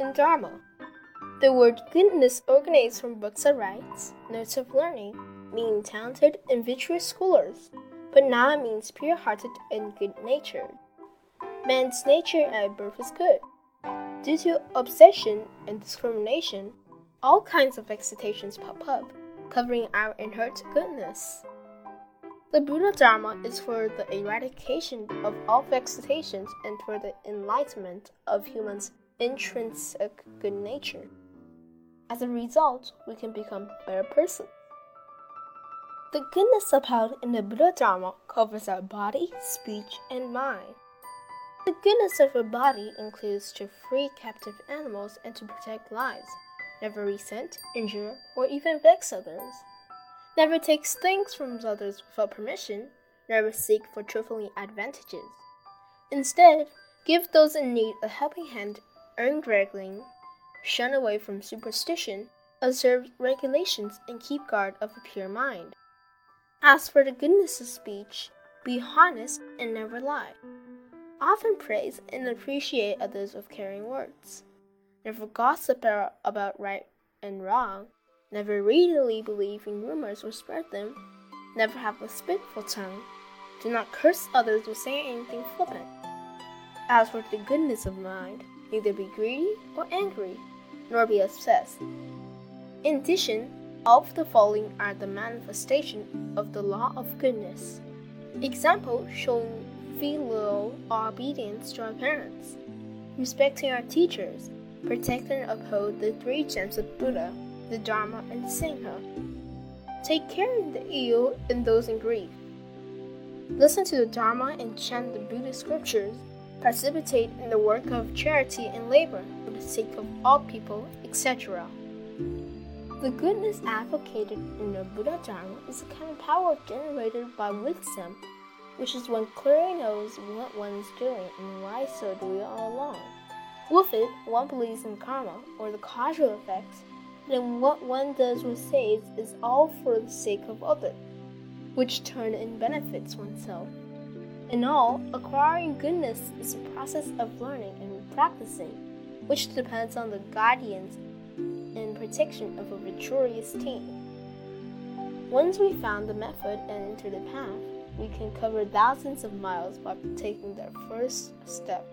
in Dharma. The word goodness originates from books of rites, notes of learning, meaning talented and virtuous scholars, but now means pure hearted and good natured. Man's nature at birth is good. Due to obsession and discrimination, all kinds of excitations pop up, covering our inherent goodness. The Buddha Dharma is for the eradication of all excitations and for the enlightenment of humans' intrinsic good nature. As a result, we can become better person. The goodness upheld in the Buddha Dharma covers our body, speech, and mind. The goodness of our body includes to free captive animals and to protect lives, never resent, injure, or even vex others never takes things from others without permission, never seek for trifling advantages. Instead, give those in need a helping hand, earn greggling, shun away from superstition, observe regulations, and keep guard of a pure mind. As for the goodness of speech, be honest and never lie. Often praise and appreciate others with caring words. Never gossip about right and wrong, Never readily believe in rumors or spread them. Never have a spiteful tongue. Do not curse others or say anything flippant. As for the goodness of mind, neither be greedy or angry, nor be obsessed. In addition, all of the following are the manifestation of the law of goodness. Example showing filial obedience to our parents, respecting our teachers, protect and uphold the three gems of Buddha the Dharma, and Sangha. Take care of the ill and those in grief. Listen to the Dharma and chant the Buddhist scriptures. Precipitate in the work of charity and labor for the sake of all people, etc. The goodness advocated in the Buddha Dharma is a kind of power generated by wisdom, which is one clearly knows what one is doing and why so do we all along. With it, one believes in karma, or the causal effects, then what one does or says is all for the sake of others, which turn and benefits oneself. In all, acquiring goodness is a process of learning and practicing, which depends on the guidance and protection of a victorious team. Once we found the method and enter the path, we can cover thousands of miles by taking the first step.